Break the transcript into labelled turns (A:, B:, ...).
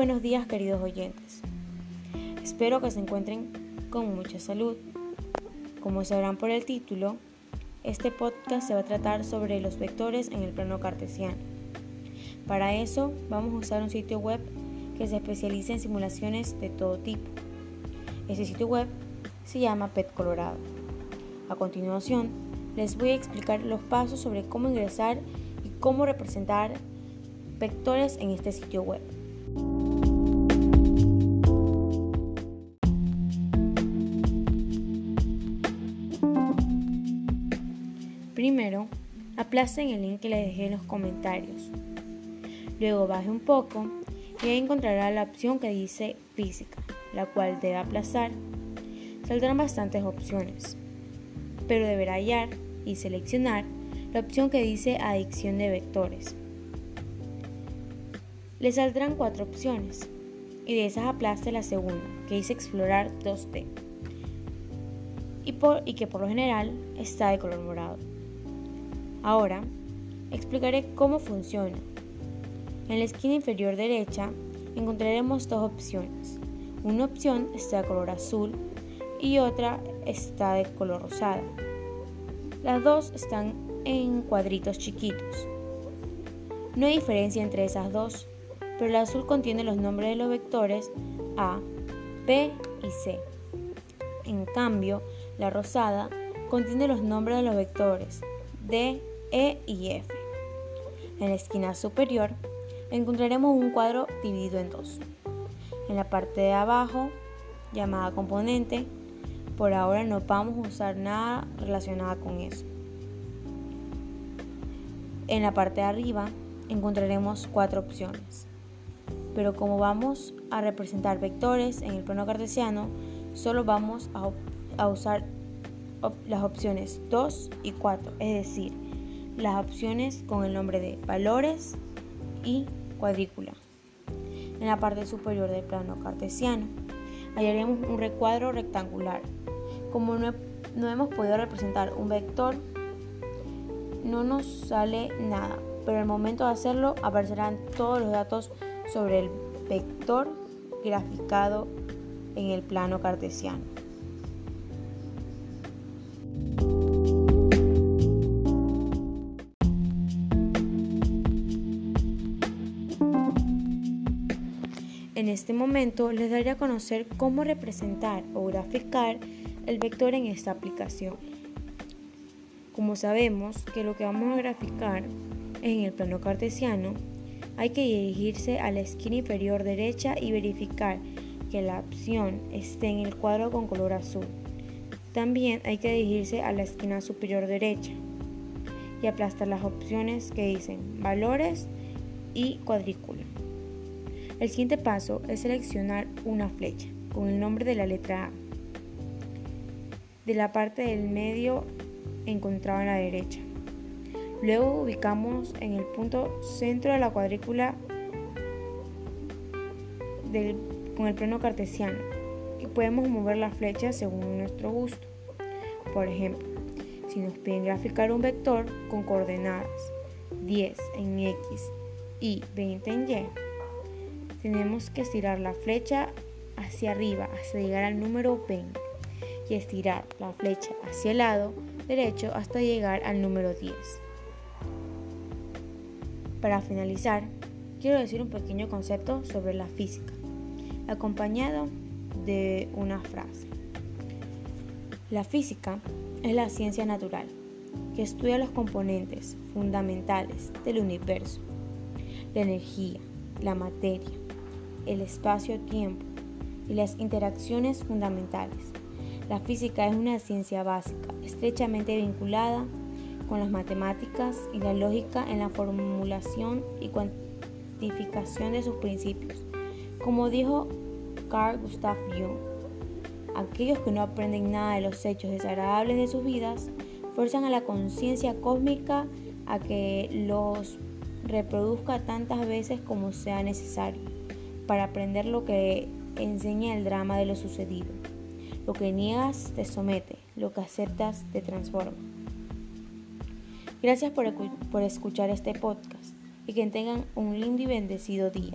A: buenos días queridos oyentes. Espero que se encuentren con mucha salud. Como sabrán por el título, este podcast se va a tratar sobre los vectores en el plano cartesiano. Para eso vamos a usar un sitio web que se especializa en simulaciones de todo tipo. Ese sitio web se llama PET Colorado. A continuación, les voy a explicar los pasos sobre cómo ingresar y cómo representar vectores en este sitio web. Primero, aplacen el link que les dejé en los comentarios. Luego baje un poco y ahí encontrará la opción que dice física, la cual debe aplazar. Saldrán bastantes opciones, pero deberá hallar y seleccionar la opción que dice adicción de vectores. Le saldrán cuatro opciones y de esas aplaste la segunda, que dice explorar 2D y, y que por lo general está de color morado. Ahora, explicaré cómo funciona. En la esquina inferior derecha encontraremos dos opciones. Una opción está de color azul y otra está de color rosada. Las dos están en cuadritos chiquitos. No hay diferencia entre esas dos, pero el azul contiene los nombres de los vectores A, B y C. En cambio, la rosada contiene los nombres de los vectores D, e y F. En la esquina superior encontraremos un cuadro dividido en dos. En la parte de abajo, llamada componente, por ahora no vamos a usar nada relacionado con eso. En la parte de arriba encontraremos cuatro opciones, pero como vamos a representar vectores en el plano cartesiano, solo vamos a, usar las opciones 2 y 4, es decir, las opciones con el nombre de valores y cuadrícula. En la parte superior del plano cartesiano hallaremos un recuadro rectangular. Como no, no hemos podido representar un vector, no nos sale nada, pero al momento de hacerlo aparecerán todos los datos sobre el vector graficado en el plano cartesiano. Este momento les daré a conocer cómo representar o graficar el vector en esta aplicación. Como sabemos que lo que vamos a graficar en el plano cartesiano, hay que dirigirse a la esquina inferior derecha y verificar que la opción esté en el cuadro con color azul. También hay que dirigirse a la esquina superior derecha y aplastar las opciones que dicen valores y cuadrícula. El siguiente paso es seleccionar una flecha con el nombre de la letra A. De la parte del medio encontrado a la derecha. Luego ubicamos en el punto centro de la cuadrícula con el plano cartesiano y podemos mover la flecha según nuestro gusto. Por ejemplo, si nos piden graficar un vector con coordenadas 10 en X y 20 en Y, tenemos que estirar la flecha hacia arriba hasta llegar al número 20 y estirar la flecha hacia el lado derecho hasta llegar al número 10. Para finalizar, quiero decir un pequeño concepto sobre la física, acompañado de una frase. La física es la ciencia natural que estudia los componentes fundamentales del universo, la energía, la materia, el espacio-tiempo y las interacciones fundamentales. La física es una ciencia básica, estrechamente vinculada con las matemáticas y la lógica en la formulación y cuantificación de sus principios. Como dijo Carl Gustav Jung, aquellos que no aprenden nada de los hechos desagradables de sus vidas fuerzan a la conciencia cósmica a que los reproduzca tantas veces como sea necesario para aprender lo que enseña el drama de lo sucedido. Lo que niegas te somete, lo que aceptas te transforma. Gracias por, por escuchar este podcast y que tengan un lindo y bendecido día.